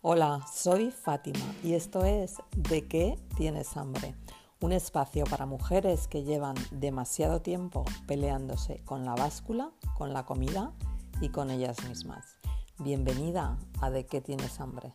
Hola, soy Fátima y esto es ¿De qué tienes hambre? Un espacio para mujeres que llevan demasiado tiempo peleándose con la báscula, con la comida y con ellas mismas. Bienvenida a ¿De qué tienes hambre?